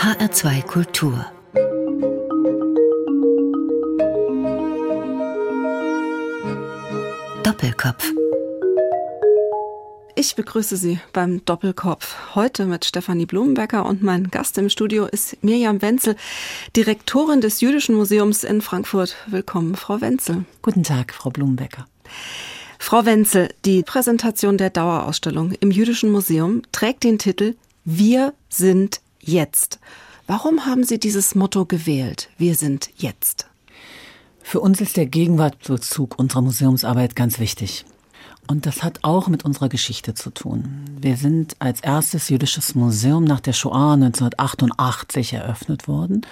HR2 Kultur Doppelkopf ich begrüße Sie beim Doppelkopf. Heute mit Stefanie Blumenbecker und mein Gast im Studio ist Mirjam Wenzel, Direktorin des Jüdischen Museums in Frankfurt. Willkommen, Frau Wenzel. Guten Tag, Frau Blumenbecker. Frau Wenzel, die Präsentation der Dauerausstellung im Jüdischen Museum trägt den Titel Wir sind jetzt. Warum haben Sie dieses Motto gewählt? Wir sind jetzt. Für uns ist der Gegenwartbezug unserer Museumsarbeit ganz wichtig. Und das hat auch mit unserer Geschichte zu tun. Wir sind als erstes jüdisches Museum nach der Shoah 1988 eröffnet worden.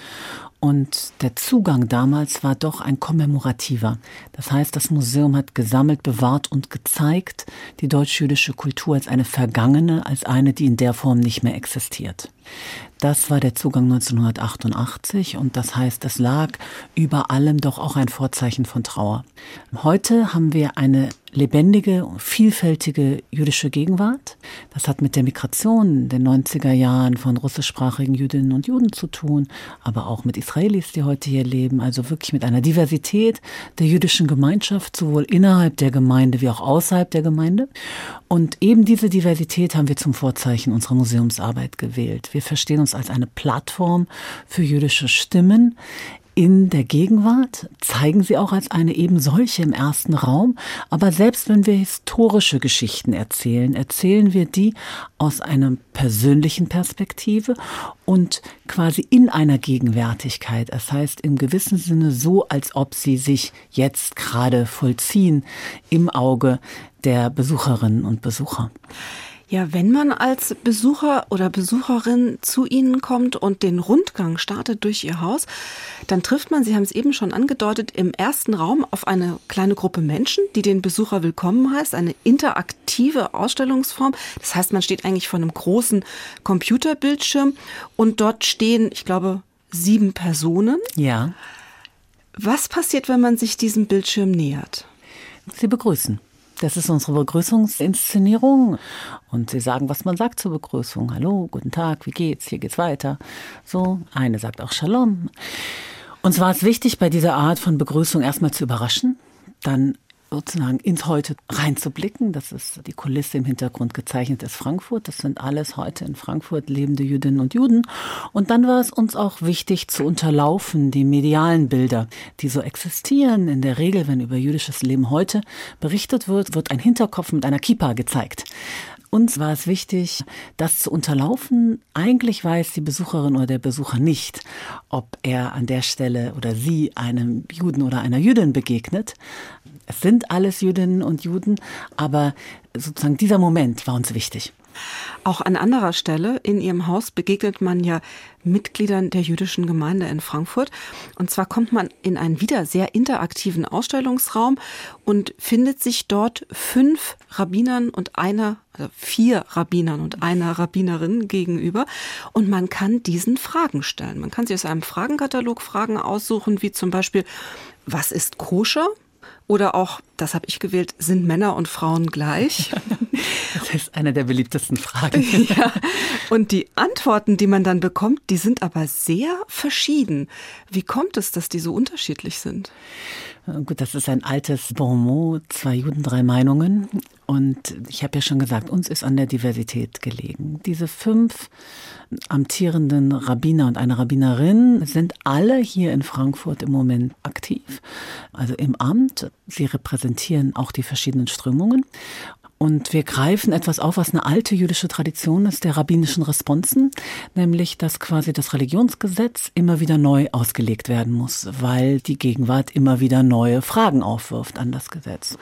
Und der Zugang damals war doch ein kommemorativer. Das heißt, das Museum hat gesammelt, bewahrt und gezeigt die deutsch-jüdische Kultur als eine vergangene, als eine, die in der Form nicht mehr existiert. Das war der Zugang 1988 und das heißt, es lag über allem doch auch ein Vorzeichen von Trauer. Heute haben wir eine lebendige, vielfältige jüdische Gegenwart. Das hat mit der Migration den 90er Jahren von russischsprachigen Jüdinnen und Juden zu tun, aber auch mit Israelis, die heute hier leben. Also wirklich mit einer Diversität der jüdischen Gemeinschaft, sowohl innerhalb der Gemeinde wie auch außerhalb der Gemeinde. Und eben diese Diversität haben wir zum Vorzeichen unserer Museumsarbeit gewählt. Wir verstehen uns als eine Plattform für jüdische Stimmen in der Gegenwart, zeigen sie auch als eine eben solche im ersten Raum. Aber selbst wenn wir historische Geschichten erzählen, erzählen wir die aus einer persönlichen Perspektive und quasi in einer Gegenwärtigkeit. Das heißt im gewissen Sinne so, als ob sie sich jetzt gerade vollziehen im Auge der Besucherinnen und Besucher. Ja, wenn man als Besucher oder Besucherin zu Ihnen kommt und den Rundgang startet durch Ihr Haus, dann trifft man, Sie haben es eben schon angedeutet, im ersten Raum auf eine kleine Gruppe Menschen, die den Besucher willkommen heißt, eine interaktive Ausstellungsform. Das heißt, man steht eigentlich vor einem großen Computerbildschirm und dort stehen, ich glaube, sieben Personen. Ja. Was passiert, wenn man sich diesem Bildschirm nähert? Sie begrüßen. Das ist unsere Begrüßungsinszenierung. Und sie sagen, was man sagt zur Begrüßung. Hallo, guten Tag, wie geht's? Hier geht's weiter. So, eine sagt auch Shalom. Uns war es wichtig, bei dieser Art von Begrüßung erstmal zu überraschen, dann sozusagen ins Heute reinzublicken. Das ist die Kulisse im Hintergrund gezeichnet ist Frankfurt. Das sind alles heute in Frankfurt lebende Jüdinnen und Juden. Und dann war es uns auch wichtig zu unterlaufen, die medialen Bilder, die so existieren. In der Regel, wenn über jüdisches Leben heute berichtet wird, wird ein Hinterkopf mit einer Kippa gezeigt. Uns war es wichtig, das zu unterlaufen. Eigentlich weiß die Besucherin oder der Besucher nicht, ob er an der Stelle oder sie einem Juden oder einer Jüdin begegnet. Es sind alles Jüdinnen und Juden, aber sozusagen dieser Moment war uns wichtig. Auch an anderer Stelle in Ihrem Haus begegnet man ja Mitgliedern der jüdischen Gemeinde in Frankfurt. Und zwar kommt man in einen wieder sehr interaktiven Ausstellungsraum und findet sich dort fünf Rabbinern und einer, also vier Rabbinern und einer Rabbinerin gegenüber. Und man kann diesen Fragen stellen. Man kann sich aus einem Fragenkatalog Fragen aussuchen, wie zum Beispiel, was ist koscher? Oder auch, das habe ich gewählt, sind Männer und Frauen gleich? Das ist eine der beliebtesten Fragen. Ja. Und die Antworten, die man dann bekommt, die sind aber sehr verschieden. Wie kommt es, dass die so unterschiedlich sind? Gut, das ist ein altes Bonmot, zwei Juden, drei Meinungen. Und ich habe ja schon gesagt, uns ist an der Diversität gelegen. Diese fünf amtierenden Rabbiner und eine Rabbinerin sind alle hier in Frankfurt im Moment aktiv, also im Amt. Sie repräsentieren auch die verschiedenen Strömungen. Und wir greifen etwas auf, was eine alte jüdische Tradition ist, der rabbinischen Responsen, nämlich dass quasi das Religionsgesetz immer wieder neu ausgelegt werden muss, weil die Gegenwart immer wieder neue Fragen aufwirft an das Gesetz.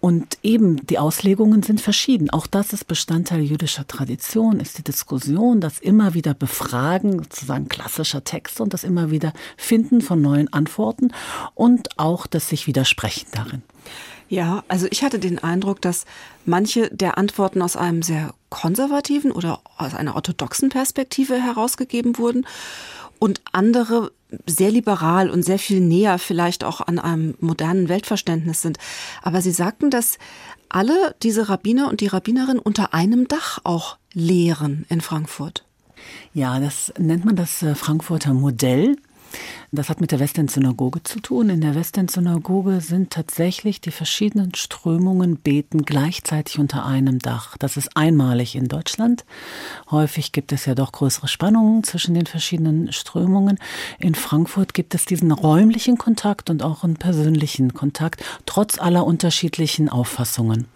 Und eben die Auslegungen sind verschieden. Auch das ist Bestandteil jüdischer Tradition, ist die Diskussion, das immer wieder Befragen sozusagen klassischer Texte und das immer wieder Finden von neuen Antworten und auch das sich widersprechen darin. Ja, also ich hatte den Eindruck, dass manche der Antworten aus einem sehr konservativen oder aus einer orthodoxen Perspektive herausgegeben wurden und andere sehr liberal und sehr viel näher vielleicht auch an einem modernen Weltverständnis sind. Aber Sie sagten, dass alle diese Rabbiner und die Rabbinerin unter einem Dach auch lehren in Frankfurt. Ja, das nennt man das äh, Frankfurter Modell. Das hat mit der Westend-Synagoge zu tun. In der Westend-Synagoge sind tatsächlich die verschiedenen Strömungen beten gleichzeitig unter einem Dach. Das ist einmalig in Deutschland. Häufig gibt es ja doch größere Spannungen zwischen den verschiedenen Strömungen. In Frankfurt gibt es diesen räumlichen Kontakt und auch einen persönlichen Kontakt, trotz aller unterschiedlichen Auffassungen.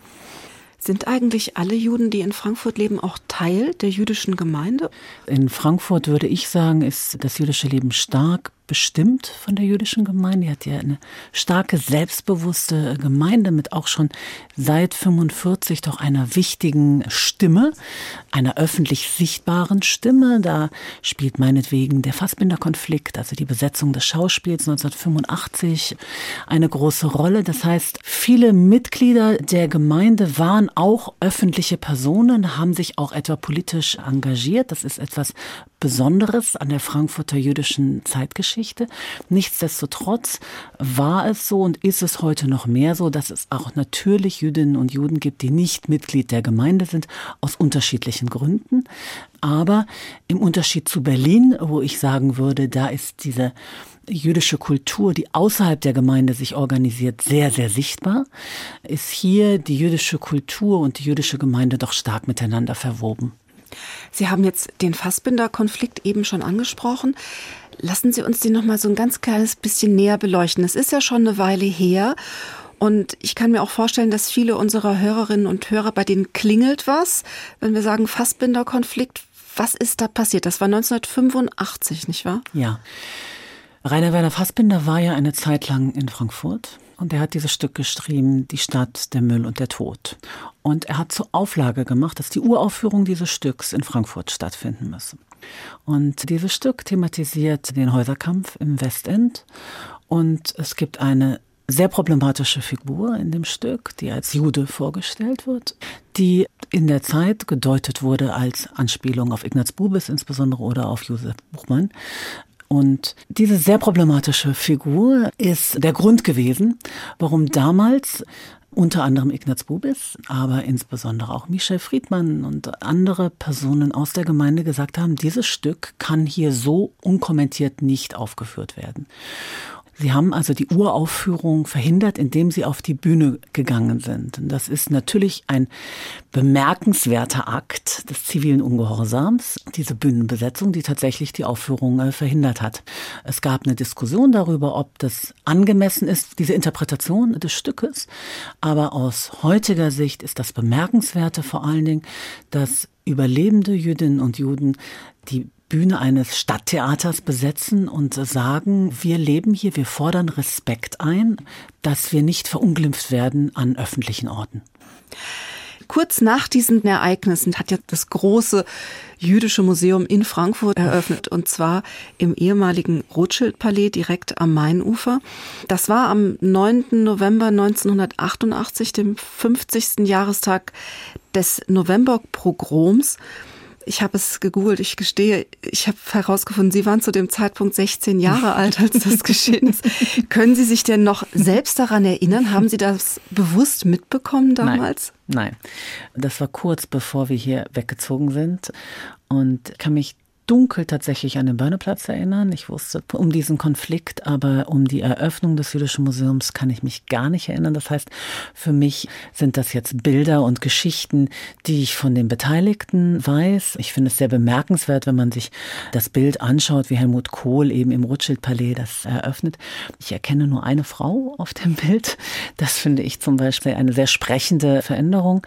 Sind eigentlich alle Juden, die in Frankfurt leben, auch Teil der jüdischen Gemeinde? In Frankfurt würde ich sagen, ist das jüdische Leben stark bestimmt von der jüdischen Gemeinde. Die hat ja eine starke, selbstbewusste Gemeinde mit auch schon seit 45 doch einer wichtigen Stimme, einer öffentlich sichtbaren Stimme. Da spielt meinetwegen der Fassbinder-Konflikt, also die Besetzung des Schauspiels 1985, eine große Rolle. Das heißt, viele Mitglieder der Gemeinde waren auch öffentliche Personen, haben sich auch etwa politisch engagiert. Das ist etwas Besonderes an der Frankfurter jüdischen Zeitgeschichte. Nichtsdestotrotz war es so und ist es heute noch mehr so, dass es auch natürlich Jüdinnen und Juden gibt, die nicht Mitglied der Gemeinde sind, aus unterschiedlichen Gründen. Aber im Unterschied zu Berlin, wo ich sagen würde, da ist diese jüdische Kultur, die außerhalb der Gemeinde sich organisiert, sehr, sehr sichtbar, ist hier die jüdische Kultur und die jüdische Gemeinde doch stark miteinander verwoben. Sie haben jetzt den Fassbinder-Konflikt eben schon angesprochen. Lassen Sie uns den noch mal so ein ganz kleines bisschen näher beleuchten. Es ist ja schon eine Weile her und ich kann mir auch vorstellen, dass viele unserer Hörerinnen und Hörer, bei denen klingelt was, wenn wir sagen Fassbinder-Konflikt. Was ist da passiert? Das war 1985, nicht wahr? Ja. Rainer Werner Fassbinder war ja eine Zeit lang in Frankfurt und er hat dieses Stück geschrieben, Die Stadt, der Müll und der Tod. Und er hat zur Auflage gemacht, dass die Uraufführung dieses Stücks in Frankfurt stattfinden müsse. Und dieses Stück thematisiert den Häuserkampf im Westend. Und es gibt eine sehr problematische Figur in dem Stück, die als Jude vorgestellt wird, die in der Zeit gedeutet wurde als Anspielung auf Ignaz Bubis insbesondere oder auf Josef Buchmann. Und diese sehr problematische Figur ist der Grund gewesen, warum damals unter anderem Ignaz Bubis, aber insbesondere auch Michel Friedmann und andere Personen aus der Gemeinde gesagt haben, dieses Stück kann hier so unkommentiert nicht aufgeführt werden. Sie haben also die Uraufführung verhindert, indem Sie auf die Bühne gegangen sind. Und das ist natürlich ein bemerkenswerter Akt des zivilen Ungehorsams, diese Bühnenbesetzung, die tatsächlich die Aufführung äh, verhindert hat. Es gab eine Diskussion darüber, ob das angemessen ist, diese Interpretation des Stückes. Aber aus heutiger Sicht ist das Bemerkenswerte vor allen Dingen, dass überlebende Jüdinnen und Juden die Bühne eines Stadttheaters besetzen und sagen, wir leben hier, wir fordern Respekt ein, dass wir nicht verunglimpft werden an öffentlichen Orten. Kurz nach diesen Ereignissen hat ja das große jüdische Museum in Frankfurt eröffnet und zwar im ehemaligen Rothschild-Palais direkt am Mainufer. Das war am 9. November 1988, dem 50. Jahrestag des Novemberpogroms. Ich habe es gegoogelt, ich gestehe, ich habe herausgefunden, Sie waren zu dem Zeitpunkt 16 Jahre alt, als das geschehen ist. Können Sie sich denn noch selbst daran erinnern? Haben Sie das bewusst mitbekommen damals? Nein, nein. Das war kurz bevor wir hier weggezogen sind und kann mich dunkel tatsächlich an den Börneplatz erinnern. Ich wusste um diesen Konflikt, aber um die Eröffnung des Jüdischen Museums kann ich mich gar nicht erinnern. Das heißt, für mich sind das jetzt Bilder und Geschichten, die ich von den Beteiligten weiß. Ich finde es sehr bemerkenswert, wenn man sich das Bild anschaut, wie Helmut Kohl eben im Rothschild-Palais das eröffnet. Ich erkenne nur eine Frau auf dem Bild. Das finde ich zum Beispiel eine sehr sprechende Veränderung.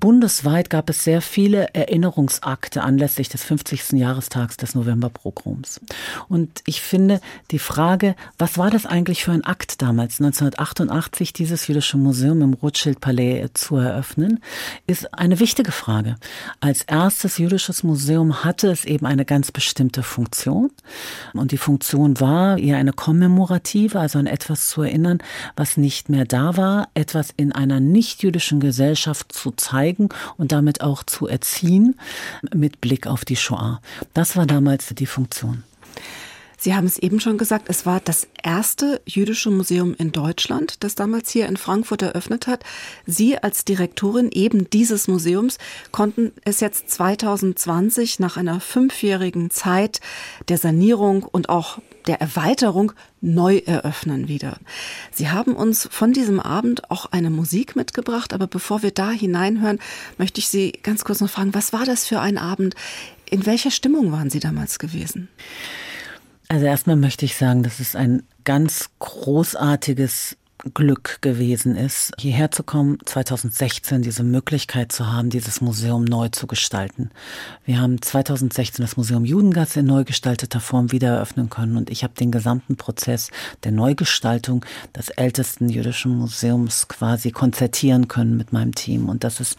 Bundesweit gab es sehr viele Erinnerungsakte anlässlich des 50. Jahrestags des Novemberprograms. Und ich finde die Frage, was war das eigentlich für ein Akt damals, 1988 dieses jüdische Museum im Rothschild-Palais zu eröffnen, ist eine wichtige Frage. Als erstes jüdisches Museum hatte es eben eine ganz bestimmte Funktion. Und die Funktion war eher eine kommemorative, also an etwas zu erinnern, was nicht mehr da war, etwas in einer nicht-jüdischen Gesellschaft zu zeigen und damit auch zu erziehen mit Blick auf die Shoah. Das war damals die Funktion. Sie haben es eben schon gesagt, es war das erste jüdische Museum in Deutschland, das damals hier in Frankfurt eröffnet hat. Sie als Direktorin eben dieses Museums konnten es jetzt 2020 nach einer fünfjährigen Zeit der Sanierung und auch der Erweiterung neu eröffnen wieder. Sie haben uns von diesem Abend auch eine Musik mitgebracht, aber bevor wir da hineinhören, möchte ich Sie ganz kurz noch fragen, was war das für ein Abend? In welcher Stimmung waren Sie damals gewesen? Also erstmal möchte ich sagen, das ist ein ganz großartiges Glück gewesen ist, hierher zu kommen, 2016 diese Möglichkeit zu haben, dieses Museum neu zu gestalten. Wir haben 2016 das Museum Judengasse in neu gestalteter Form wieder eröffnen können und ich habe den gesamten Prozess der Neugestaltung des ältesten jüdischen Museums quasi konzertieren können mit meinem Team und das ist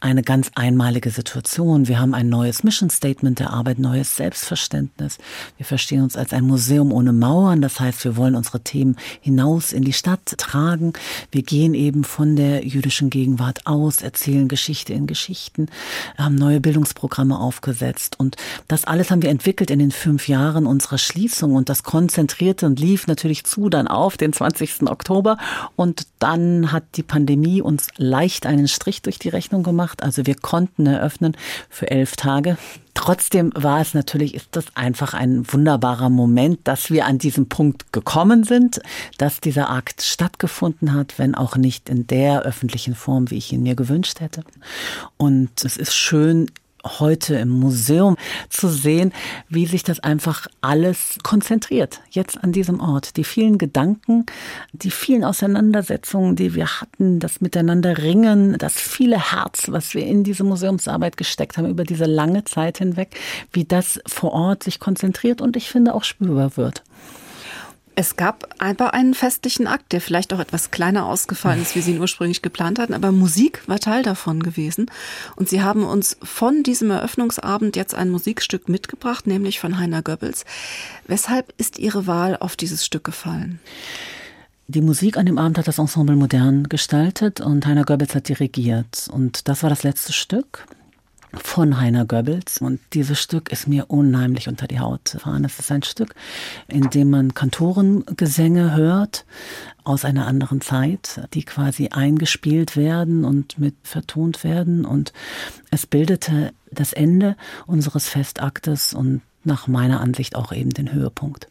eine ganz einmalige Situation. Wir haben ein neues Mission Statement der Arbeit, neues Selbstverständnis. Wir verstehen uns als ein Museum ohne Mauern, das heißt, wir wollen unsere Themen hinaus in die Stadt tragen. Wir gehen eben von der jüdischen Gegenwart aus, erzählen Geschichte in Geschichten, haben neue Bildungsprogramme aufgesetzt und das alles haben wir entwickelt in den fünf Jahren unserer Schließung und das konzentrierte und lief natürlich zu dann auf den 20. Oktober und dann hat die Pandemie uns leicht einen Strich durch die Rechnung gemacht. Also wir konnten eröffnen für elf Tage. Trotzdem war es natürlich, ist das einfach ein wunderbarer Moment, dass wir an diesem Punkt gekommen sind, dass dieser Akt stattgefunden hat, wenn auch nicht in der öffentlichen Form, wie ich ihn mir gewünscht hätte. Und es ist schön, heute im Museum zu sehen, wie sich das einfach alles konzentriert, jetzt an diesem Ort. Die vielen Gedanken, die vielen Auseinandersetzungen, die wir hatten, das Miteinander ringen, das viele Herz, was wir in diese Museumsarbeit gesteckt haben über diese lange Zeit hinweg, wie das vor Ort sich konzentriert und ich finde auch spürbar wird. Es gab aber einen festlichen Akt, der vielleicht auch etwas kleiner ausgefallen ist, wie Sie ihn ursprünglich geplant hatten, aber Musik war Teil davon gewesen. Und Sie haben uns von diesem Eröffnungsabend jetzt ein Musikstück mitgebracht, nämlich von Heiner Goebbels. Weshalb ist Ihre Wahl auf dieses Stück gefallen? Die Musik an dem Abend hat das Ensemble modern gestaltet und Heiner Goebbels hat dirigiert. Und das war das letzte Stück von Heiner Goebbels. Und dieses Stück ist mir unheimlich unter die Haut gefahren. Es ist ein Stück, in dem man Kantorengesänge hört aus einer anderen Zeit, die quasi eingespielt werden und mit vertont werden. Und es bildete das Ende unseres Festaktes und nach meiner Ansicht auch eben den Höhepunkt.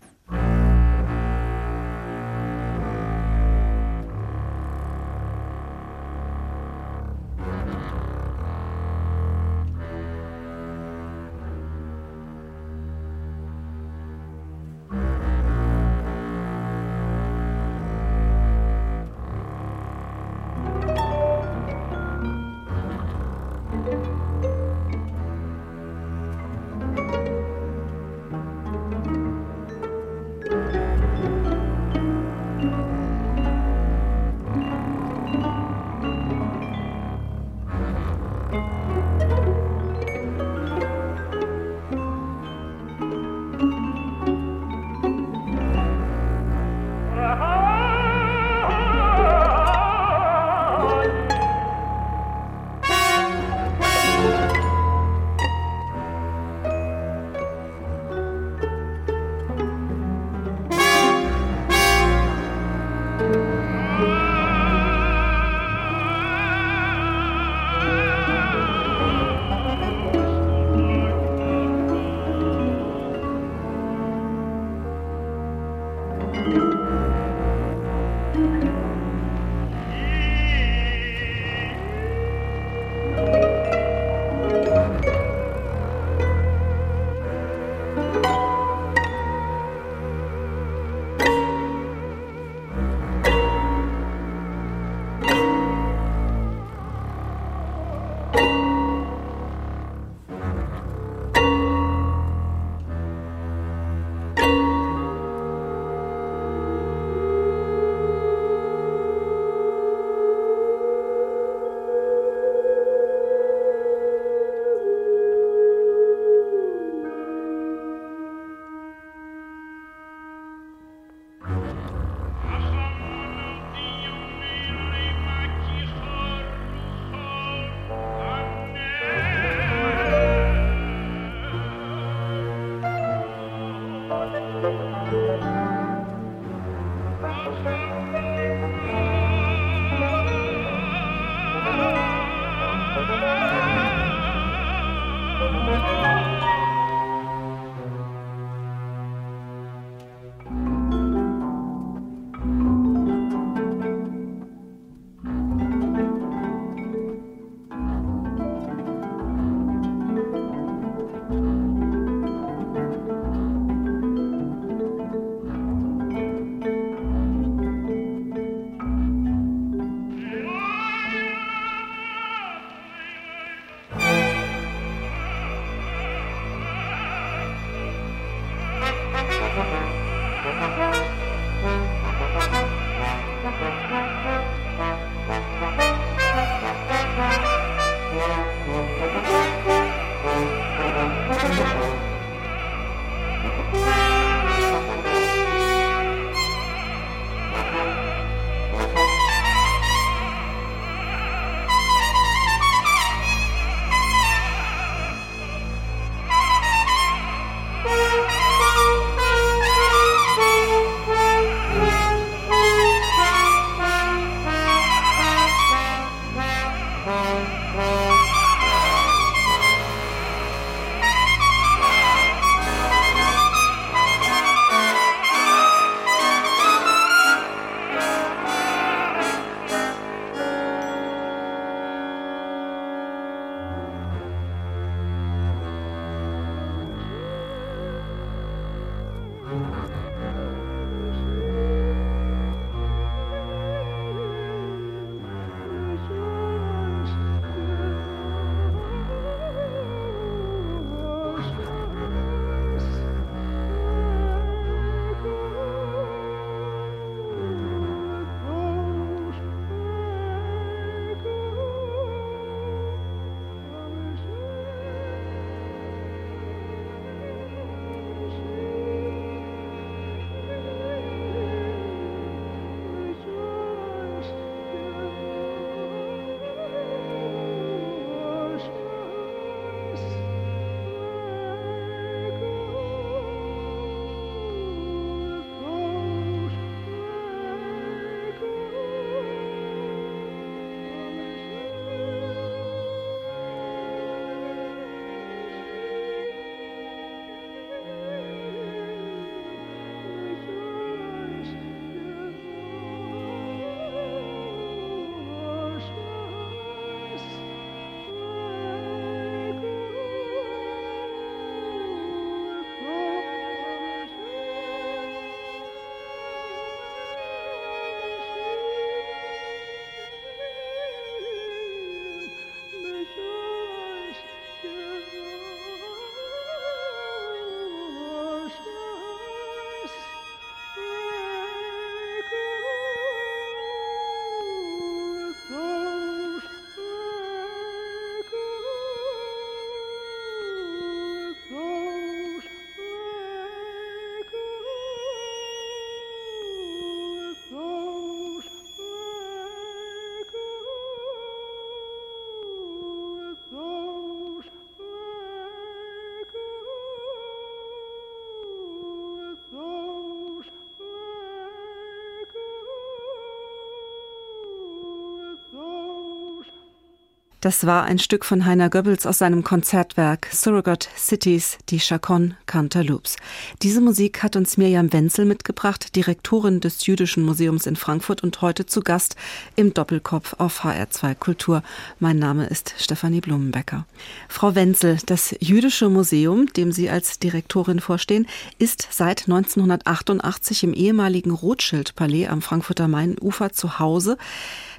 Das war ein Stück von Heiner Goebbels aus seinem Konzertwerk Surrogate Cities, die Chacon Cantaloops. Diese Musik hat uns Mirjam Wenzel mitgebracht, Direktorin des Jüdischen Museums in Frankfurt und heute zu Gast im Doppelkopf auf HR2 Kultur. Mein Name ist Stefanie Blumenbecker. Frau Wenzel, das Jüdische Museum, dem Sie als Direktorin vorstehen, ist seit 1988 im ehemaligen Rothschild-Palais am Frankfurter Mainufer zu Hause.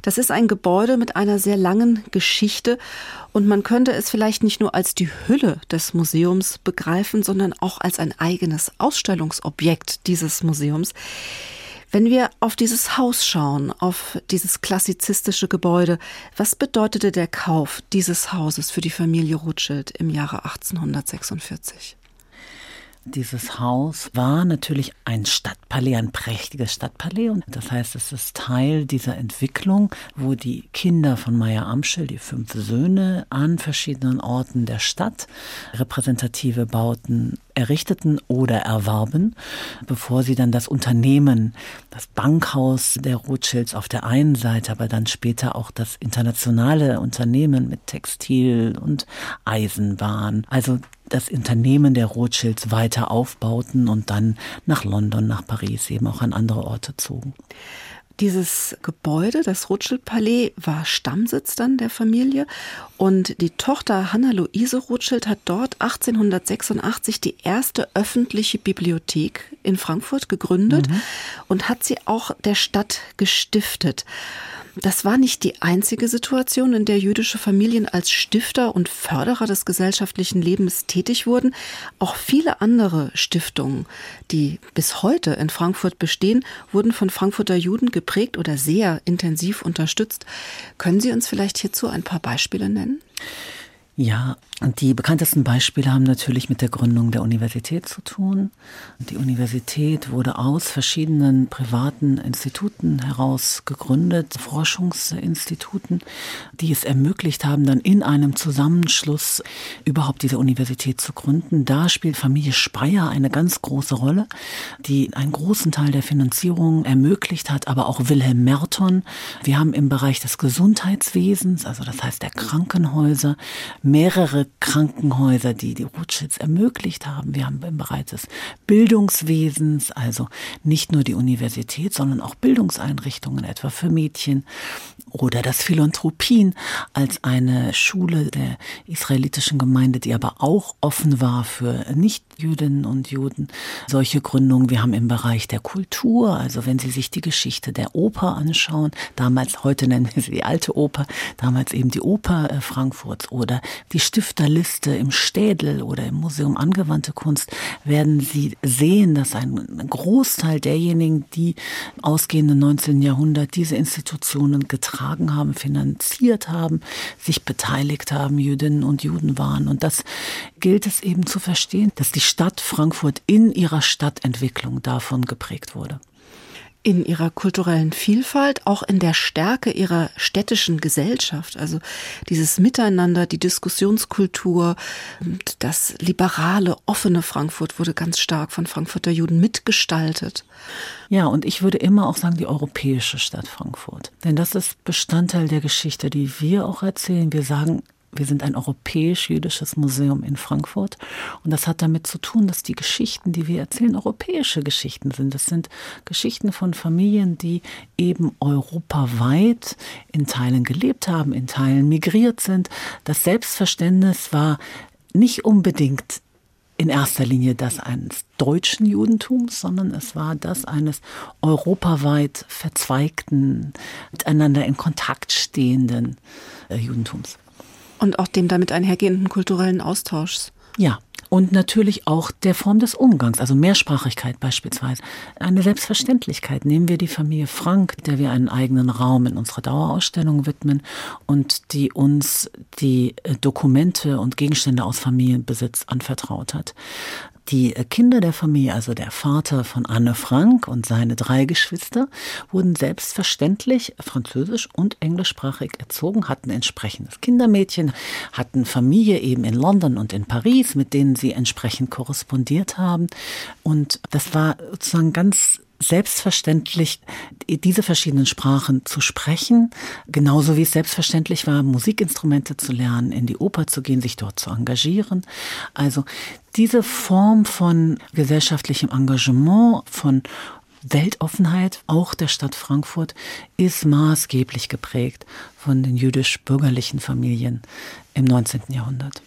Das ist ein Gebäude mit einer sehr langen Geschichte und man könnte es vielleicht nicht nur als die Hülle des Museums begreifen, sondern auch als ein eigenes Ausstellungsobjekt dieses Museums. Wenn wir auf dieses Haus schauen, auf dieses klassizistische Gebäude, was bedeutete der Kauf dieses Hauses für die Familie Rothschild im Jahre 1846? Dieses Haus war natürlich ein Stadtpalais, ein prächtiges Stadtpalais. Und das heißt, es ist Teil dieser Entwicklung, wo die Kinder von Meyer Amschel, die fünf Söhne, an verschiedenen Orten der Stadt repräsentative Bauten errichteten oder erwarben, bevor sie dann das Unternehmen, das Bankhaus der Rothschilds auf der einen Seite, aber dann später auch das internationale Unternehmen mit Textil und Eisenbahn, also das Unternehmen der Rothschilds weiter aufbauten und dann nach London, nach Paris, eben auch an andere Orte zogen. Dieses Gebäude, das Rothschild-Palais, war Stammsitz dann der Familie. Und die Tochter Hanna-Luise Rothschild hat dort 1886 die erste öffentliche Bibliothek in Frankfurt gegründet mhm. und hat sie auch der Stadt gestiftet. Das war nicht die einzige Situation, in der jüdische Familien als Stifter und Förderer des gesellschaftlichen Lebens tätig wurden. Auch viele andere Stiftungen, die bis heute in Frankfurt bestehen, wurden von Frankfurter Juden geprägt oder sehr intensiv unterstützt. Können Sie uns vielleicht hierzu ein paar Beispiele nennen? Ja, und die bekanntesten Beispiele haben natürlich mit der Gründung der Universität zu tun. Die Universität wurde aus verschiedenen privaten Instituten heraus gegründet, Forschungsinstituten, die es ermöglicht haben, dann in einem Zusammenschluss überhaupt diese Universität zu gründen. Da spielt Familie Speyer eine ganz große Rolle, die einen großen Teil der Finanzierung ermöglicht hat, aber auch Wilhelm Merton. Wir haben im Bereich des Gesundheitswesens, also das heißt der Krankenhäuser, mehrere Krankenhäuser, die die Rothschilds ermöglicht haben. Wir haben im Bereich des Bildungswesens, also nicht nur die Universität, sondern auch Bildungseinrichtungen, etwa für Mädchen oder das Philanthropien als eine Schule der israelitischen Gemeinde, die aber auch offen war für Nichtjüdinnen und Juden. Solche Gründungen. Wir haben im Bereich der Kultur, also wenn Sie sich die Geschichte der Oper anschauen, damals, heute nennen wir sie die alte Oper, damals eben die Oper äh, Frankfurts oder die Stifterliste im Städel oder im Museum Angewandte Kunst, werden Sie sehen, dass ein Großteil derjenigen, die ausgehenden 19. Jahrhundert diese Institutionen getragen haben, finanziert haben, sich beteiligt haben, Jüdinnen und Juden waren. Und das gilt es eben zu verstehen, dass die Stadt Frankfurt in ihrer Stadtentwicklung davon geprägt wurde in ihrer kulturellen Vielfalt, auch in der Stärke ihrer städtischen Gesellschaft. Also dieses Miteinander, die Diskussionskultur, das liberale, offene Frankfurt wurde ganz stark von Frankfurter Juden mitgestaltet. Ja, und ich würde immer auch sagen, die europäische Stadt Frankfurt. Denn das ist Bestandteil der Geschichte, die wir auch erzählen. Wir sagen, wir sind ein europäisch-jüdisches Museum in Frankfurt. Und das hat damit zu tun, dass die Geschichten, die wir erzählen, europäische Geschichten sind. Das sind Geschichten von Familien, die eben europaweit in Teilen gelebt haben, in Teilen migriert sind. Das Selbstverständnis war nicht unbedingt in erster Linie das eines deutschen Judentums, sondern es war das eines europaweit verzweigten, miteinander in Kontakt stehenden äh, Judentums. Und auch dem damit einhergehenden kulturellen Austauschs. Ja, und natürlich auch der Form des Umgangs, also Mehrsprachigkeit beispielsweise. Eine Selbstverständlichkeit. Nehmen wir die Familie Frank, der wir einen eigenen Raum in unserer Dauerausstellung widmen und die uns die äh, Dokumente und Gegenstände aus Familienbesitz anvertraut hat. Die Kinder der Familie, also der Vater von Anne Frank und seine drei Geschwister, wurden selbstverständlich französisch und englischsprachig erzogen, hatten entsprechendes Kindermädchen, hatten Familie eben in London und in Paris, mit denen sie entsprechend korrespondiert haben. Und das war sozusagen ganz selbstverständlich, diese verschiedenen Sprachen zu sprechen, genauso wie es selbstverständlich war, Musikinstrumente zu lernen, in die Oper zu gehen, sich dort zu engagieren. Also diese Form von gesellschaftlichem Engagement, von Weltoffenheit, auch der Stadt Frankfurt, ist maßgeblich geprägt von den jüdisch-bürgerlichen Familien im 19. Jahrhundert.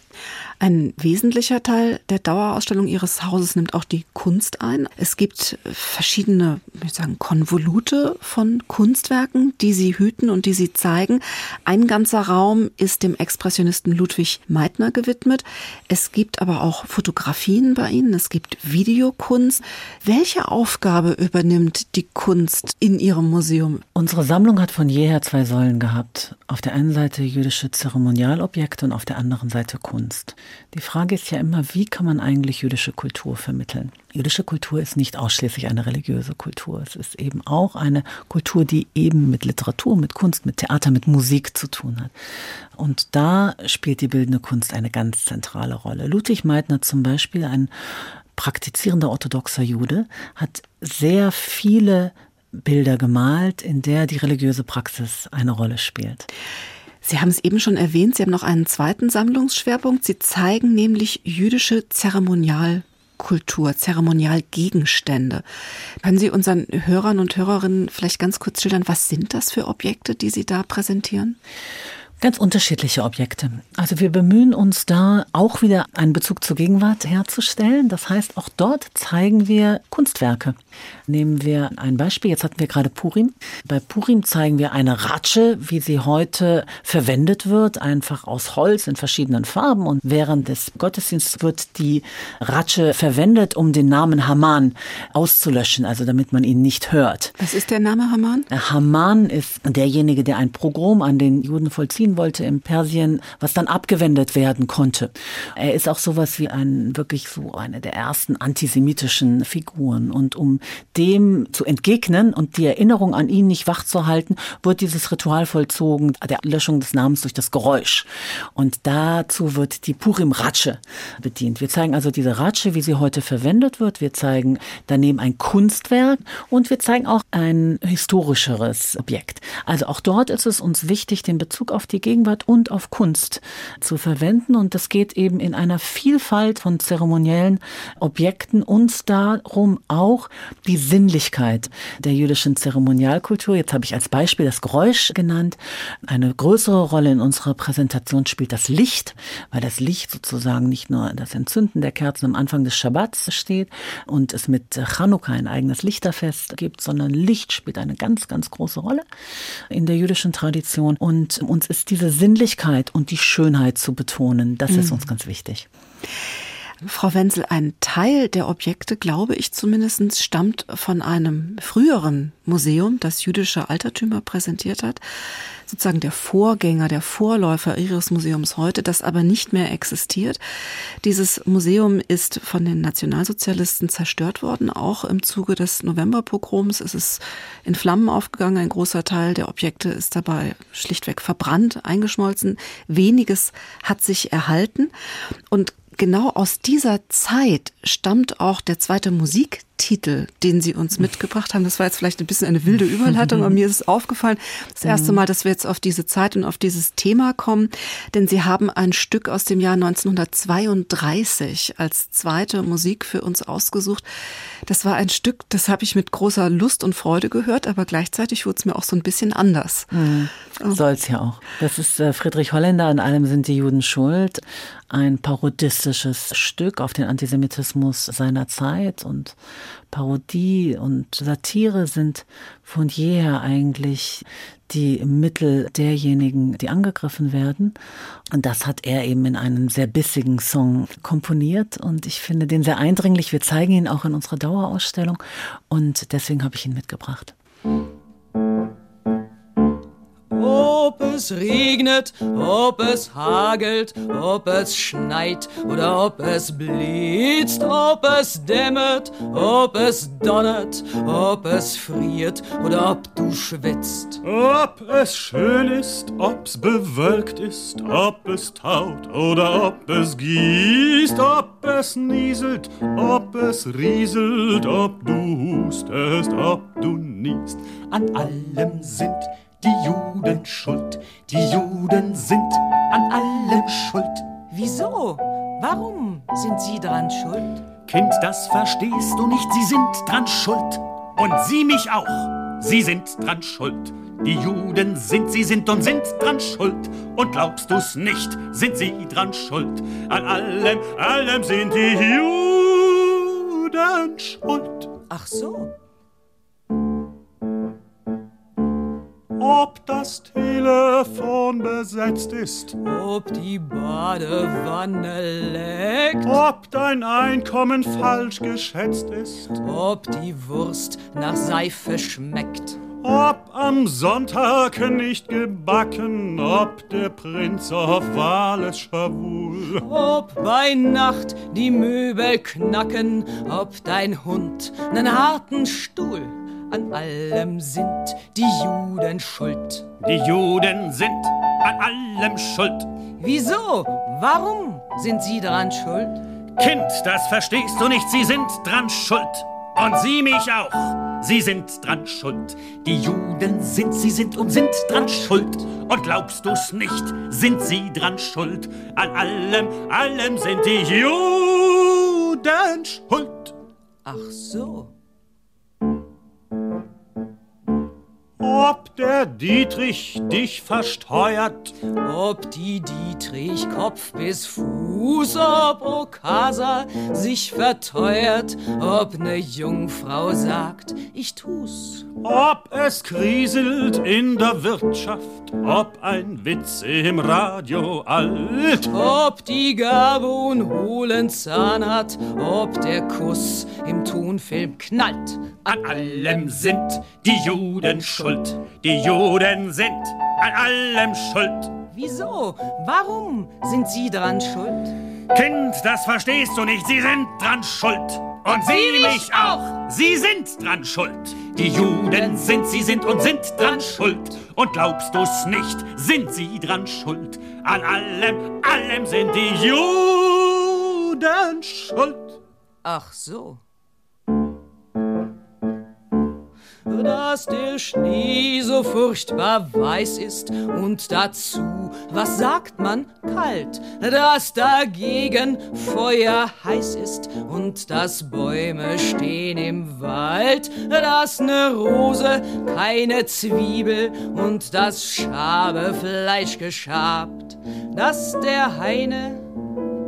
Ein wesentlicher Teil der Dauerausstellung Ihres Hauses nimmt auch die Kunst ein. Es gibt verschiedene, ich sagen, Konvolute von Kunstwerken, die Sie hüten und die Sie zeigen. Ein ganzer Raum ist dem Expressionisten Ludwig Meitner gewidmet. Es gibt aber auch Fotografien bei Ihnen. Es gibt Videokunst. Welche Aufgabe übernimmt die Kunst in Ihrem Museum? Unsere Sammlung hat von jeher zwei Säulen gehabt. Auf der einen Seite jüdische Zeremonialobjekte und auf der anderen Seite Kunst. Die Frage ist ja immer, wie kann man eigentlich jüdische Kultur vermitteln? Jüdische Kultur ist nicht ausschließlich eine religiöse Kultur. Es ist eben auch eine Kultur, die eben mit Literatur, mit Kunst, mit Theater, mit Musik zu tun hat. Und da spielt die bildende Kunst eine ganz zentrale Rolle. Ludwig Meitner zum Beispiel, ein praktizierender orthodoxer Jude, hat sehr viele Bilder gemalt, in der die religiöse Praxis eine Rolle spielt. Sie haben es eben schon erwähnt, Sie haben noch einen zweiten Sammlungsschwerpunkt. Sie zeigen nämlich jüdische Zeremonialkultur, Zeremonialgegenstände. Können Sie unseren Hörern und Hörerinnen vielleicht ganz kurz schildern, was sind das für Objekte, die Sie da präsentieren? Ganz unterschiedliche Objekte. Also wir bemühen uns da auch wieder einen Bezug zur Gegenwart herzustellen. Das heißt, auch dort zeigen wir Kunstwerke. Nehmen wir ein Beispiel. Jetzt hatten wir gerade Purim. Bei Purim zeigen wir eine Ratsche, wie sie heute verwendet wird, einfach aus Holz in verschiedenen Farben. Und während des Gottesdienstes wird die Ratsche verwendet, um den Namen Haman auszulöschen, also damit man ihn nicht hört. Was ist der Name Haman? Haman ist derjenige, der ein Pogrom an den Juden vollziehen erzielen wollte in Persien, was dann abgewendet werden konnte. Er ist auch sowas wie ein wirklich so eine der ersten antisemitischen Figuren. Und um dem zu entgegnen und die Erinnerung an ihn nicht wach zu halten, wird dieses Ritual vollzogen, der Löschung des Namens durch das Geräusch. Und dazu wird die Purim-Ratsche bedient. Wir zeigen also diese Ratsche, wie sie heute verwendet wird. Wir zeigen daneben ein Kunstwerk und wir zeigen auch ein historischeres Objekt. Also auch dort ist es uns wichtig, den Bezug auf die Gegenwart und auf Kunst zu verwenden. Und das geht eben in einer Vielfalt von zeremoniellen Objekten uns darum auch die Sinnlichkeit der jüdischen Zeremonialkultur. Jetzt habe ich als Beispiel das Geräusch genannt. Eine größere Rolle in unserer Präsentation spielt das Licht, weil das Licht sozusagen nicht nur das Entzünden der Kerzen am Anfang des Schabbats steht und es mit Chanukka ein eigenes Lichterfest gibt, sondern Licht spielt eine ganz, ganz große Rolle in der jüdischen Tradition. Und uns ist diese Sinnlichkeit und die Schönheit zu betonen. Das ist mhm. uns ganz wichtig. Frau Wenzel, ein Teil der Objekte, glaube ich zumindest, stammt von einem früheren Museum, das jüdische Altertümer präsentiert hat. Sozusagen der Vorgänger, der Vorläufer Ihres Museums heute, das aber nicht mehr existiert. Dieses Museum ist von den Nationalsozialisten zerstört worden, auch im Zuge des Novemberpogroms. Es ist in Flammen aufgegangen. Ein großer Teil der Objekte ist dabei schlichtweg verbrannt, eingeschmolzen. Weniges hat sich erhalten. Und genau aus dieser Zeit stammt auch der zweite Musik Titel, den Sie uns mitgebracht haben. Das war jetzt vielleicht ein bisschen eine wilde Überleitung, aber mir ist es aufgefallen, das erste Mal, dass wir jetzt auf diese Zeit und auf dieses Thema kommen, denn Sie haben ein Stück aus dem Jahr 1932 als zweite Musik für uns ausgesucht. Das war ein Stück, das habe ich mit großer Lust und Freude gehört, aber gleichzeitig wurde es mir auch so ein bisschen anders. Mhm. Soll es ja auch. Das ist äh, Friedrich Holländer, an allem sind die Juden schuld. Ein parodistisches Stück auf den Antisemitismus seiner Zeit und Parodie und Satire sind von jeher eigentlich die Mittel derjenigen, die angegriffen werden. Und das hat er eben in einem sehr bissigen Song komponiert. Und ich finde den sehr eindringlich. Wir zeigen ihn auch in unserer Dauerausstellung. Und deswegen habe ich ihn mitgebracht. Oh, ob es regnet, ob es hagelt, ob es schneit oder ob es blitzt, ob es dämmert, ob es donnert, ob es friert oder ob du schwitzt. Ob es schön ist, ob's bewölkt ist, ob es taut oder ob es gießt, ob es nieselt, ob es rieselt, ob du hustest, ob du niest. An allem sind die Juden schuld. Die Juden sind an allem schuld. Wieso? Warum sind sie dran schuld? Kind, das verstehst du nicht. Sie sind dran schuld. Und sie mich auch. Sie sind dran schuld. Die Juden sind, sie sind und sind dran schuld. Und glaubst du's nicht, sind sie dran schuld. An allem, allem sind die Juden schuld. Ach so. Ob das Telefon besetzt ist, ob die Badewanne leckt, ob dein Einkommen falsch geschätzt ist, ob die Wurst nach Seife schmeckt. Ob am Sonntag nicht gebacken, ob der Prinz auf Wales schwul. Ob bei Nacht die Möbel knacken, ob dein Hund nen harten Stuhl an allem sind die Juden schuld. Die Juden sind an allem schuld. Wieso? Warum sind sie daran schuld? Kind, das verstehst du nicht, sie sind dran schuld. Und sie mich auch. Sie sind dran schuld. Die Juden sind, sie sind und sind dran schuld. Und glaubst du's nicht, sind sie dran schuld. An allem, allem sind die Juden schuld. Ach so. Ob der Dietrich dich versteuert, ob die Dietrich Kopf bis Fuß, ob Okasa sich verteuert, ob ne Jungfrau sagt, ich tu's. Ob es kriselt in der Wirtschaft, ob ein Witz im Radio alt, ob die Gabun hohlen Zahn hat, ob der Kuss im Tonfilm knallt. An allem sind die Juden schuld. Die Juden sind an allem schuld. Wieso? Warum sind sie dran schuld? Kind, das verstehst du nicht. Sie sind dran schuld. Und sie mich auch. Sie sind dran schuld. Die Juden sind, sie sind und sind dran schuld. Und glaubst du's nicht, sind sie dran schuld. An allem, allem sind die Juden schuld. Ach so. Dass der Schnee so furchtbar weiß ist. Und dazu, was sagt man, kalt, dass dagegen Feuer heiß ist. Und dass Bäume stehen im Wald, dass ne Rose keine Zwiebel und das Schabe Fleisch geschabt, dass der Heine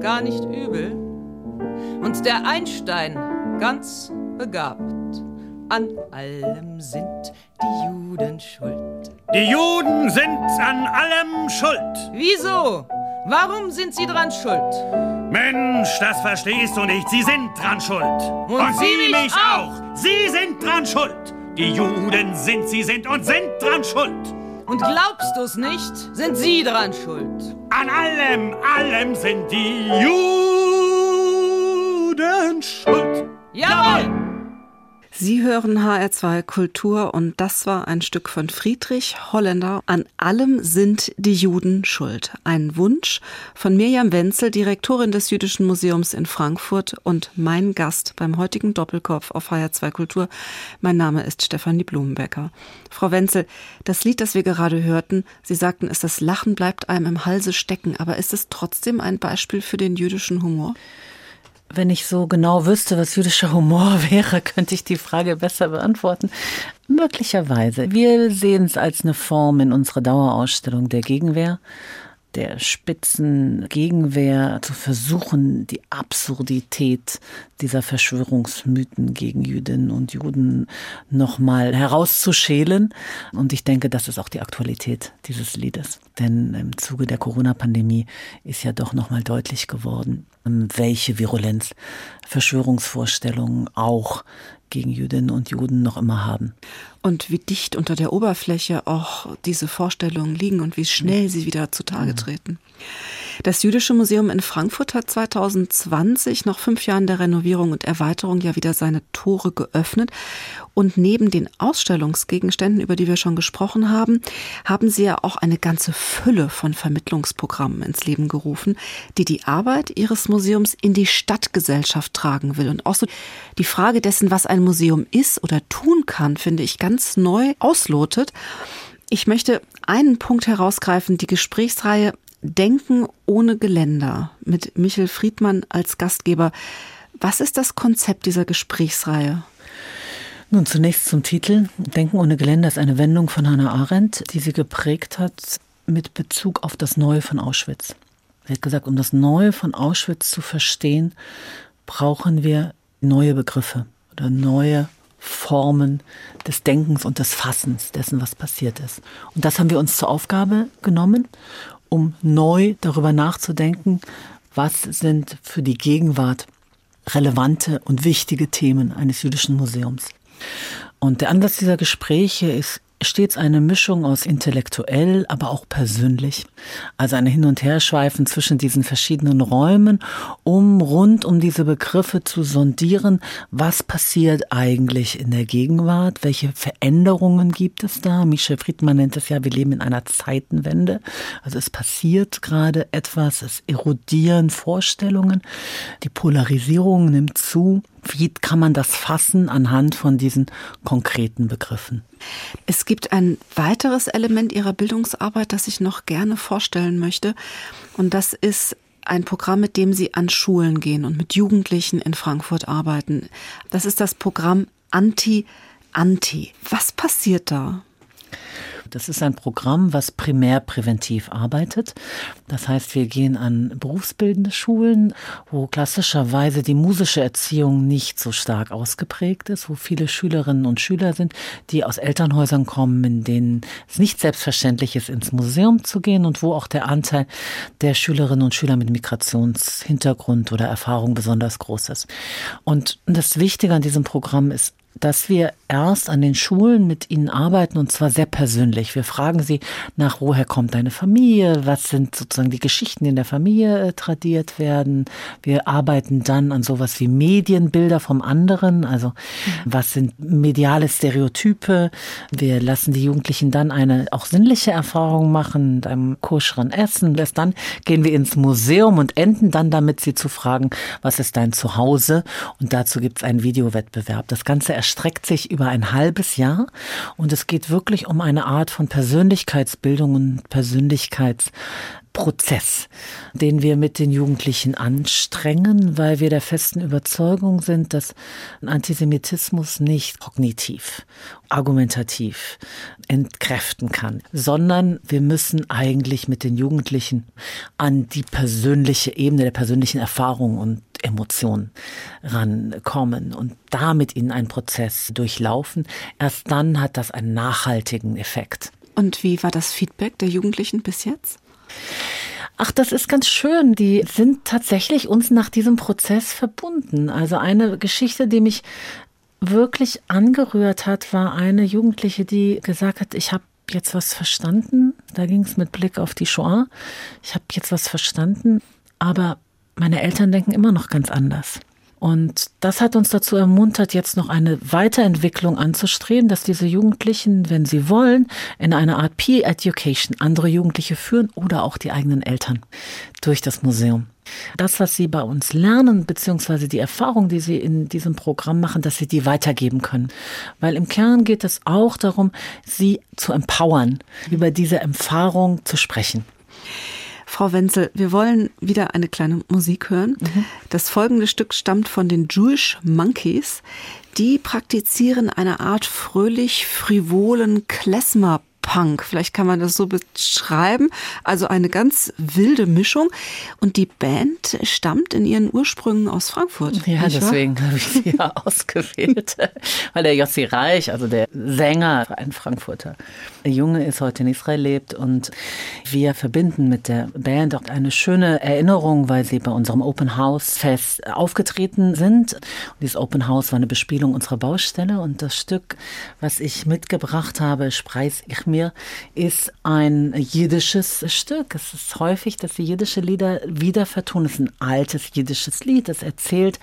gar nicht übel. Und der Einstein ganz begabt. An allem sind die Juden schuld. Die Juden sind an allem schuld. Wieso? Warum sind sie dran schuld? Mensch, das verstehst du nicht. Sie sind dran schuld. Und, und sie mich auch. auch. Sie sind dran schuld. Die Juden sind, sie sind und sind dran schuld. Und glaubst du's nicht, sind sie dran schuld. An allem, allem sind die Juden schuld. Jawohl! Sie hören HR2 Kultur und das war ein Stück von Friedrich Holländer. An allem sind die Juden schuld. Ein Wunsch von Mirjam Wenzel, Direktorin des Jüdischen Museums in Frankfurt und mein Gast beim heutigen Doppelkopf auf HR2 Kultur. Mein Name ist Stefanie Blumenbecker. Frau Wenzel, das Lied, das wir gerade hörten, Sie sagten es, das Lachen bleibt einem im Halse stecken, aber ist es trotzdem ein Beispiel für den jüdischen Humor? Wenn ich so genau wüsste, was jüdischer Humor wäre, könnte ich die Frage besser beantworten. Möglicherweise. Wir sehen es als eine Form in unserer Dauerausstellung der Gegenwehr der spitzen Gegenwehr zu versuchen, die Absurdität dieser Verschwörungsmythen gegen Jüdinnen und Juden nochmal herauszuschälen. Und ich denke, das ist auch die Aktualität dieses Liedes. Denn im Zuge der Corona-Pandemie ist ja doch nochmal deutlich geworden, welche Virulenz Verschwörungsvorstellungen auch gegen Jüdinnen und Juden noch immer haben. Und wie dicht unter der Oberfläche auch diese Vorstellungen liegen und wie schnell sie wieder zutage mhm. treten. Das Jüdische Museum in Frankfurt hat 2020 nach fünf Jahren der Renovierung und Erweiterung ja wieder seine Tore geöffnet. Und neben den Ausstellungsgegenständen, über die wir schon gesprochen haben, haben sie ja auch eine ganze Fülle von Vermittlungsprogrammen ins Leben gerufen, die die Arbeit ihres Museums in die Stadtgesellschaft tragen will. Und auch so die Frage dessen, was ein Museum ist oder tun kann, finde ich ganz neu auslotet. Ich möchte einen Punkt herausgreifen, die Gesprächsreihe Denken ohne Geländer mit Michel Friedmann als Gastgeber. Was ist das Konzept dieser Gesprächsreihe? Nun zunächst zum Titel. Denken ohne Geländer ist eine Wendung von Hannah Arendt, die sie geprägt hat mit Bezug auf das Neue von Auschwitz. Sie hat gesagt, um das Neue von Auschwitz zu verstehen, brauchen wir neue Begriffe oder neue Formen des Denkens und des Fassens dessen, was passiert ist. Und das haben wir uns zur Aufgabe genommen um neu darüber nachzudenken, was sind für die Gegenwart relevante und wichtige Themen eines jüdischen Museums. Und der Anlass dieser Gespräche ist stets eine Mischung aus intellektuell, aber auch persönlich. Also eine Hin- und Herschweifen zwischen diesen verschiedenen Räumen, um rund um diese Begriffe zu sondieren, was passiert eigentlich in der Gegenwart, welche Veränderungen gibt es da. Michel Friedmann nennt es ja, wir leben in einer Zeitenwende. Also es passiert gerade etwas, es erodieren Vorstellungen, die Polarisierung nimmt zu. Wie kann man das fassen anhand von diesen konkreten Begriffen? Es gibt ein weiteres Element Ihrer Bildungsarbeit, das ich noch gerne vorstellen möchte. Und das ist ein Programm, mit dem Sie an Schulen gehen und mit Jugendlichen in Frankfurt arbeiten. Das ist das Programm Anti-Anti. Was passiert da? Das ist ein Programm, was primär präventiv arbeitet. Das heißt, wir gehen an berufsbildende Schulen, wo klassischerweise die musische Erziehung nicht so stark ausgeprägt ist, wo viele Schülerinnen und Schüler sind, die aus Elternhäusern kommen, in denen es nicht selbstverständlich ist, ins Museum zu gehen und wo auch der Anteil der Schülerinnen und Schüler mit Migrationshintergrund oder Erfahrung besonders groß ist. Und das Wichtige an diesem Programm ist dass wir erst an den Schulen mit ihnen arbeiten und zwar sehr persönlich. Wir fragen sie nach, woher kommt deine Familie, was sind sozusagen die Geschichten, die in der Familie äh, tradiert werden. Wir arbeiten dann an sowas wie Medienbilder vom anderen, also was sind mediale Stereotype. Wir lassen die Jugendlichen dann eine auch sinnliche Erfahrung machen mit einem koscheren Essen. Erst dann gehen wir ins Museum und enden dann damit, sie zu fragen, was ist dein Zuhause? Und dazu gibt es einen Videowettbewerb. Das Ganze erstreckt sich über ein halbes Jahr. Und es geht wirklich um eine Art von Persönlichkeitsbildung und Persönlichkeitsprozess, den wir mit den Jugendlichen anstrengen, weil wir der festen Überzeugung sind, dass Antisemitismus nicht kognitiv, argumentativ entkräften kann, sondern wir müssen eigentlich mit den Jugendlichen an die persönliche Ebene der persönlichen Erfahrung und Emotionen rankommen und damit in einen Prozess durchlaufen. Erst dann hat das einen nachhaltigen Effekt. Und wie war das Feedback der Jugendlichen bis jetzt? Ach, das ist ganz schön. Die sind tatsächlich uns nach diesem Prozess verbunden. Also eine Geschichte, die mich wirklich angerührt hat, war eine Jugendliche, die gesagt hat, ich habe jetzt was verstanden. Da ging es mit Blick auf die Shoah. Ich habe jetzt was verstanden, aber meine Eltern denken immer noch ganz anders. Und das hat uns dazu ermuntert, jetzt noch eine Weiterentwicklung anzustreben, dass diese Jugendlichen, wenn sie wollen, in einer Art Peer Education andere Jugendliche führen oder auch die eigenen Eltern durch das Museum. Das, was sie bei uns lernen, beziehungsweise die Erfahrung, die sie in diesem Programm machen, dass sie die weitergeben können. Weil im Kern geht es auch darum, sie zu empowern, über diese Erfahrung zu sprechen. Frau Wenzel, wir wollen wieder eine kleine Musik hören. Mhm. Das folgende Stück stammt von den Jewish Monkeys. Die praktizieren eine Art fröhlich frivolen Klezmer Punk. Vielleicht kann man das so beschreiben. Also eine ganz wilde Mischung. Und die Band stammt in ihren Ursprüngen aus Frankfurt. Ja, deswegen habe ich sie ja ausgewählt. Weil der Jossi Reich, also der Sänger, ein Frankfurter Junge ist, heute in Israel lebt. Und wir verbinden mit der Band auch eine schöne Erinnerung, weil sie bei unserem Open House Fest aufgetreten sind. Und dieses Open House war eine Bespielung unserer Baustelle. Und das Stück, was ich mitgebracht habe, Spreis ich mir, ist ein jiddisches Stück. Es ist häufig, dass sie jiddische Lieder wieder vertun. Es ist ein altes jiddisches Lied. Das erzählt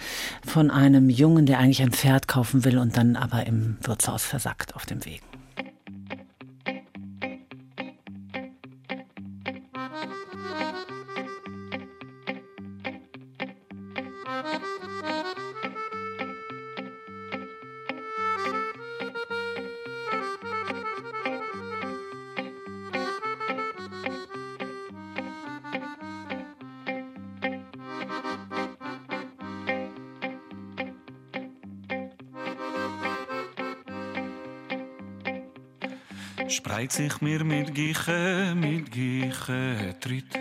von einem Jungen, der eigentlich ein Pferd kaufen will und dann aber im Wirtshaus versackt auf dem Weg. Spreit sich mir mit Giche, mit Giche tritt.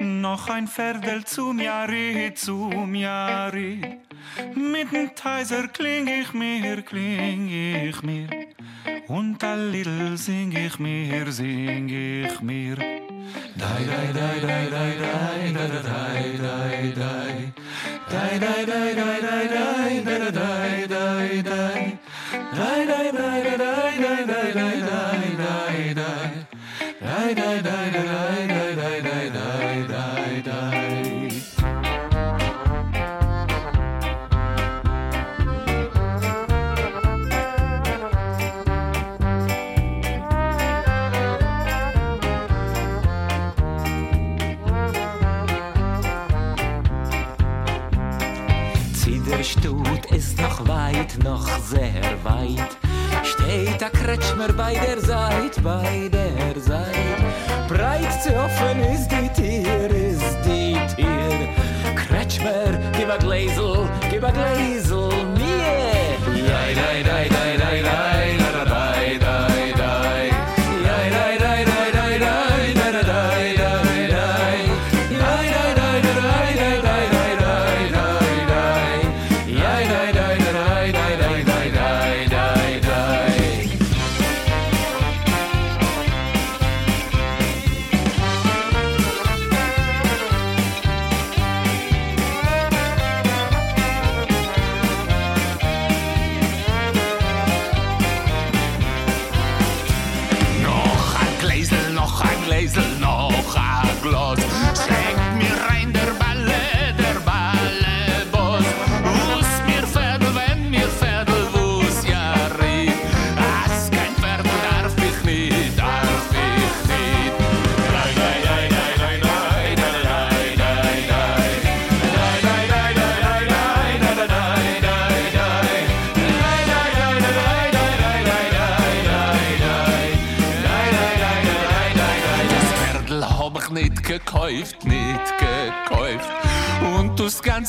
Noch ein Pferdel zum Jahre, zum Jahre. Mit dem Teiser kling ich mir, kling ich mir. Und a little sing ich mir, sing ich mir. Dai, dai, dai, dai, dai, dai, dai, dai, dai. Dai, dai, dai, dai, dai, dai, dai, dai, dai, dai. Dai, dai, dai, dai, dai, dai, Kretschmer bei der Seite, bei der Seite. Breit zu offen ist die Tier, ist die Tier. Kretschmer, gib a Gläsel, gib a Gläsel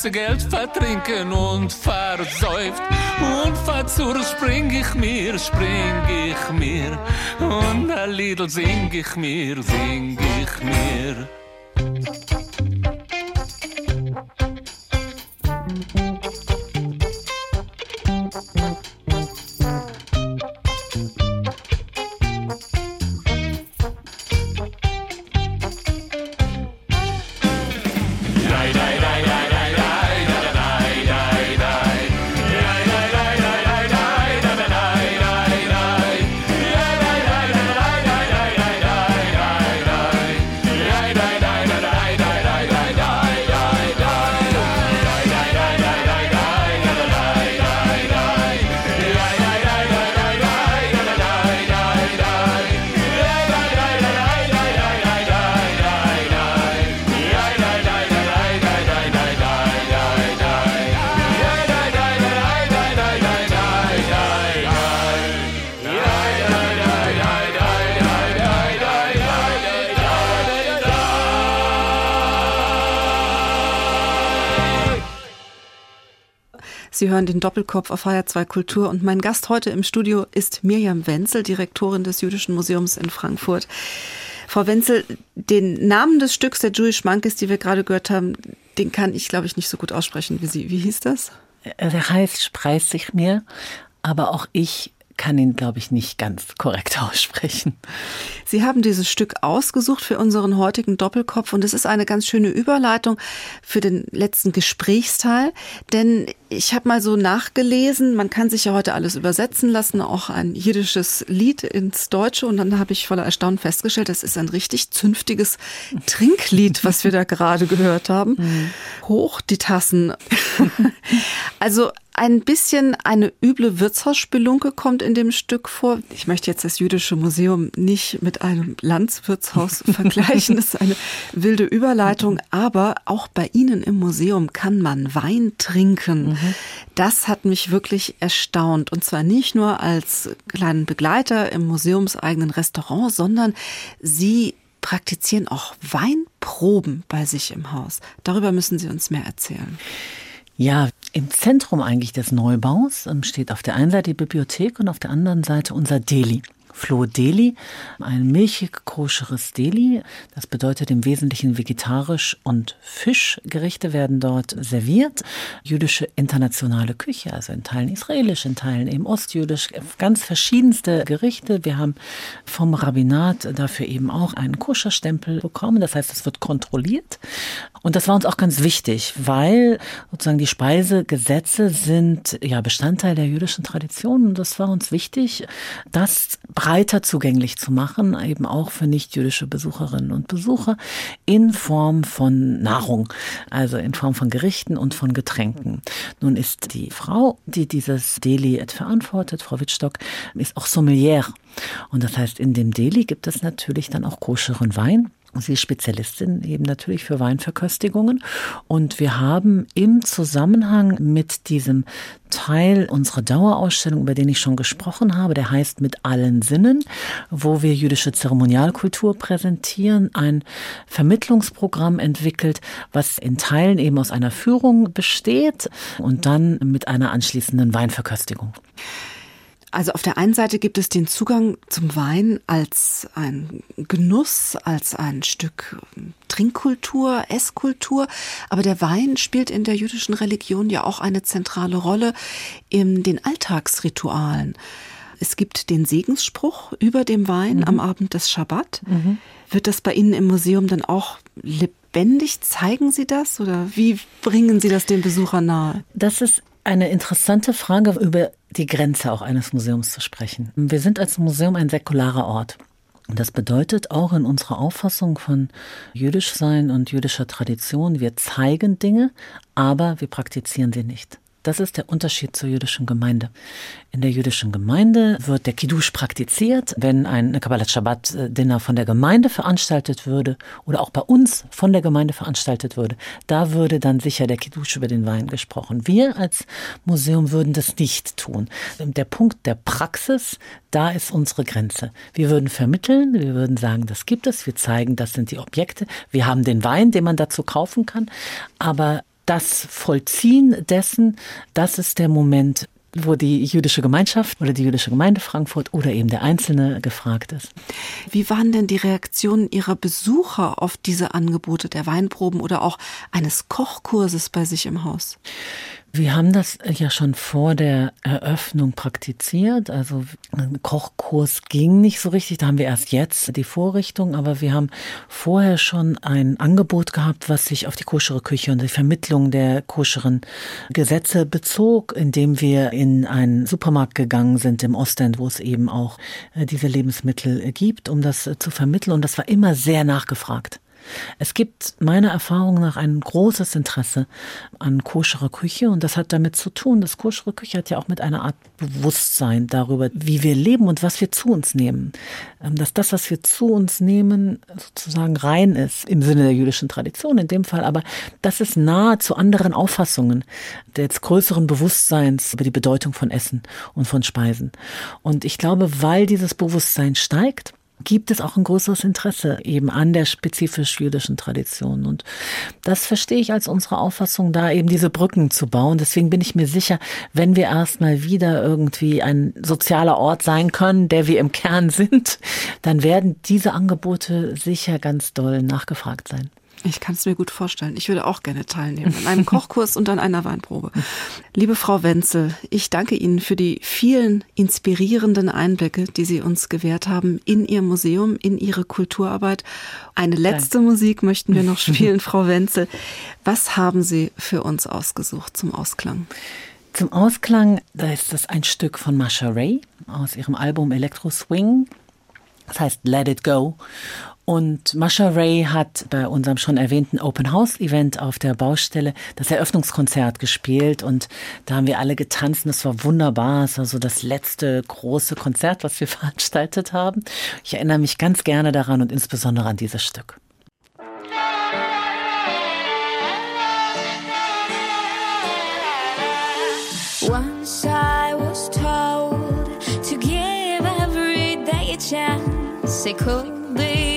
ganze Geld vertrinken und versäuft. Und verzur spring ich mir, spring ich mir. Und ein Lied sing ich mir, sing ich mir. Sie hören den Doppelkopf auf HR2 Kultur und mein Gast heute im Studio ist Mirjam Wenzel, Direktorin des Jüdischen Museums in Frankfurt. Frau Wenzel, den Namen des Stücks der Jewish Monkeys, die wir gerade gehört haben, den kann ich, glaube ich, nicht so gut aussprechen wie Sie. Wie hieß das? Er heißt Spreis sich mir, aber auch ich kann ihn, glaube ich, nicht ganz korrekt aussprechen. Sie haben dieses Stück ausgesucht für unseren heutigen Doppelkopf und es ist eine ganz schöne Überleitung für den letzten Gesprächsteil, denn ich habe mal so nachgelesen, man kann sich ja heute alles übersetzen lassen, auch ein jiddisches Lied ins Deutsche und dann habe ich voller Erstaunen festgestellt, das ist ein richtig zünftiges Trinklied, was wir da gerade gehört haben. Mhm. Hoch die Tassen. also ein bisschen eine üble Wirtshausspelunke kommt in dem Stück vor. Ich möchte jetzt das Jüdische Museum nicht mit einem Landswirtshaus vergleichen. Das ist eine wilde Überleitung. Aber auch bei Ihnen im Museum kann man Wein trinken. Mhm. Das hat mich wirklich erstaunt. Und zwar nicht nur als kleinen Begleiter im museumseigenen Restaurant, sondern Sie praktizieren auch Weinproben bei sich im Haus. Darüber müssen Sie uns mehr erzählen. Ja, im Zentrum eigentlich des Neubaus ähm, steht auf der einen Seite die Bibliothek und auf der anderen Seite unser Deli. Flo Deli, ein milchig koscheres Deli. Das bedeutet im Wesentlichen vegetarisch und Fischgerichte werden dort serviert. Jüdische internationale Küche, also in Teilen israelisch, in Teilen eben ostjüdisch, ganz verschiedenste Gerichte. Wir haben vom Rabbinat dafür eben auch einen Koscherstempel bekommen. Das heißt, es wird kontrolliert. Und das war uns auch ganz wichtig, weil sozusagen die Speisegesetze sind ja Bestandteil der jüdischen Tradition. Und das war uns wichtig, dass breiter zugänglich zu machen, eben auch für nicht-jüdische Besucherinnen und Besucher in Form von Nahrung, also in Form von Gerichten und von Getränken. Nun ist die Frau, die dieses Deli verantwortet, Frau Wittstock, ist auch Sommelier. Und das heißt, in dem Deli gibt es natürlich dann auch koscheren Wein. Sie ist Spezialistin eben natürlich für Weinverköstigungen. Und wir haben im Zusammenhang mit diesem Teil unserer Dauerausstellung, über den ich schon gesprochen habe, der heißt Mit allen Sinnen, wo wir jüdische Zeremonialkultur präsentieren, ein Vermittlungsprogramm entwickelt, was in Teilen eben aus einer Führung besteht und dann mit einer anschließenden Weinverköstigung. Also auf der einen Seite gibt es den Zugang zum Wein als ein Genuss, als ein Stück Trinkkultur, Esskultur, aber der Wein spielt in der jüdischen Religion ja auch eine zentrale Rolle in den Alltagsritualen. Es gibt den Segensspruch über dem Wein mhm. am Abend des Schabbat. Mhm. Wird das bei Ihnen im Museum dann auch lebendig? Zeigen Sie das oder wie bringen Sie das den Besuchern nahe? Das ist eine interessante Frage, über die Grenze auch eines Museums zu sprechen. Wir sind als Museum ein säkularer Ort. Und das bedeutet auch in unserer Auffassung von jüdisch sein und jüdischer Tradition, wir zeigen Dinge, aber wir praktizieren sie nicht. Das ist der Unterschied zur jüdischen Gemeinde. In der jüdischen Gemeinde wird der Kiddush praktiziert. Wenn ein Kabbalat Shabbat Dinner von der Gemeinde veranstaltet würde oder auch bei uns von der Gemeinde veranstaltet würde, da würde dann sicher der Kiddush über den Wein gesprochen. Wir als Museum würden das nicht tun. Der Punkt der Praxis, da ist unsere Grenze. Wir würden vermitteln, wir würden sagen, das gibt es, wir zeigen, das sind die Objekte. Wir haben den Wein, den man dazu kaufen kann, aber das Vollziehen dessen, das ist der Moment, wo die jüdische Gemeinschaft oder die jüdische Gemeinde Frankfurt oder eben der Einzelne gefragt ist. Wie waren denn die Reaktionen Ihrer Besucher auf diese Angebote der Weinproben oder auch eines Kochkurses bei sich im Haus? Wir haben das ja schon vor der Eröffnung praktiziert. Also ein Kochkurs ging nicht so richtig. Da haben wir erst jetzt die Vorrichtung, aber wir haben vorher schon ein Angebot gehabt, was sich auf die koschere Küche und die Vermittlung der koscheren Gesetze bezog, indem wir in einen Supermarkt gegangen sind im Ostend, wo es eben auch äh, diese Lebensmittel gibt, um das zu vermitteln. Und das war immer sehr nachgefragt. Es gibt meiner Erfahrung nach ein großes Interesse an koscherer Küche und das hat damit zu tun, dass koschere Küche hat ja auch mit einer Art Bewusstsein darüber, wie wir leben und was wir zu uns nehmen. Ähm, dass das, was wir zu uns nehmen, sozusagen rein ist, im Sinne der jüdischen Tradition in dem Fall, aber das ist nahe zu anderen Auffassungen des größeren Bewusstseins über die Bedeutung von Essen und von Speisen. Und ich glaube, weil dieses Bewusstsein steigt, gibt es auch ein größeres Interesse eben an der spezifisch jüdischen Tradition. Und das verstehe ich als unsere Auffassung, da eben diese Brücken zu bauen. Deswegen bin ich mir sicher, wenn wir erstmal wieder irgendwie ein sozialer Ort sein können, der wir im Kern sind, dann werden diese Angebote sicher ganz doll nachgefragt sein. Ich kann es mir gut vorstellen. Ich würde auch gerne teilnehmen an einem Kochkurs und an einer Weinprobe. Liebe Frau Wenzel, ich danke Ihnen für die vielen inspirierenden Einblicke, die Sie uns gewährt haben in Ihr Museum, in Ihre Kulturarbeit. Eine letzte Danke. Musik möchten wir noch spielen, Frau Wenzel. Was haben Sie für uns ausgesucht zum Ausklang? Zum Ausklang, da ist das ein Stück von Masha Ray aus ihrem Album Electro Swing. Das heißt Let It Go. Und Masha Ray hat bei unserem schon erwähnten Open House Event auf der Baustelle das Eröffnungskonzert gespielt und da haben wir alle getanzt und es war wunderbar. Es war so das letzte große Konzert, was wir veranstaltet haben. Ich erinnere mich ganz gerne daran und insbesondere an dieses Stück. Once I was told to give every day a chance, it could be